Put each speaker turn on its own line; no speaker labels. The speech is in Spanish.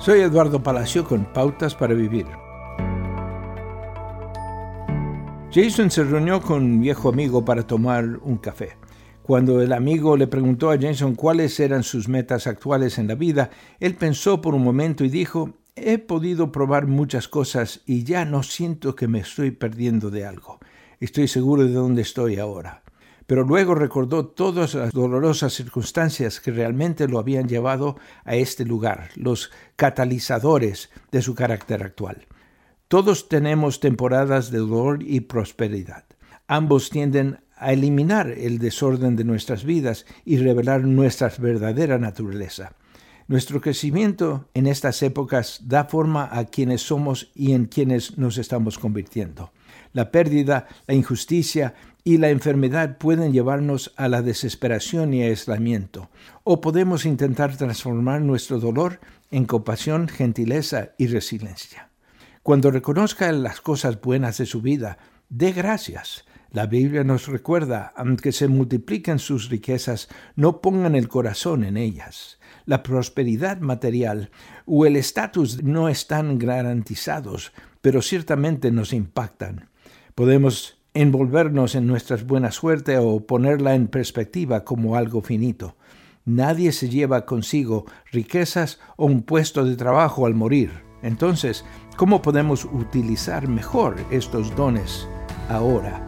Soy Eduardo Palacio con Pautas para Vivir. Jason se reunió con un viejo amigo para tomar un café. Cuando el amigo le preguntó a Jason cuáles eran sus metas actuales en la vida, él pensó por un momento y dijo, he podido probar muchas cosas y ya no siento que me estoy perdiendo de algo. Estoy seguro de dónde estoy ahora. Pero luego recordó todas las dolorosas circunstancias que realmente lo habían llevado a este lugar, los catalizadores de su carácter actual. Todos tenemos temporadas de dolor y prosperidad. Ambos tienden a eliminar el desorden de nuestras vidas y revelar nuestra verdadera naturaleza. Nuestro crecimiento en estas épocas da forma a quienes somos y en quienes nos estamos convirtiendo. La pérdida, la injusticia y la enfermedad pueden llevarnos a la desesperación y aislamiento, o podemos intentar transformar nuestro dolor en compasión, gentileza y resiliencia. Cuando reconozca las cosas buenas de su vida, dé gracias la Biblia nos recuerda, aunque se multipliquen sus riquezas, no pongan el corazón en ellas. La prosperidad material o el estatus no están garantizados, pero ciertamente nos impactan. Podemos envolvernos en nuestra buena suerte o ponerla en perspectiva como algo finito. Nadie se lleva consigo riquezas o un puesto de trabajo al morir. Entonces, ¿cómo podemos utilizar mejor estos dones ahora?